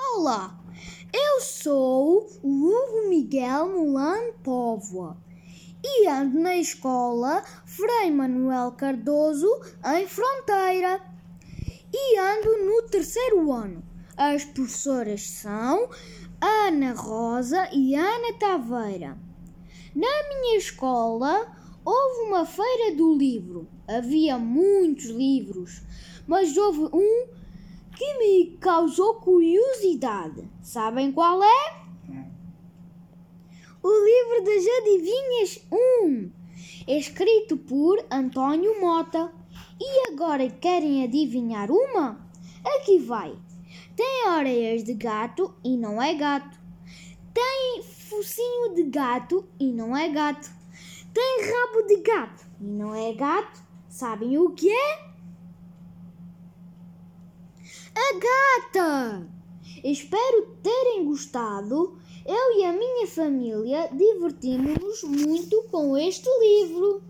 Olá, eu sou o Hugo Miguel Mulano Póvoa e ando na escola Frei Manuel Cardoso, em Fronteira. E ando no terceiro ano. As professoras são Ana Rosa e Ana Taveira. Na minha escola houve uma feira do livro. Havia muitos livros, mas houve um que me causou curiosidade. Sabem qual é? O livro das adivinhas 1, escrito por António Mota. E agora querem adivinhar uma? Aqui vai. Tem orelhas de gato e não é gato. Tem focinho de gato e não é gato. Tem rabo de gato e não é gato. Sabem o que é? A gata! Espero terem gostado. Eu e a minha família divertimos-nos muito com este livro.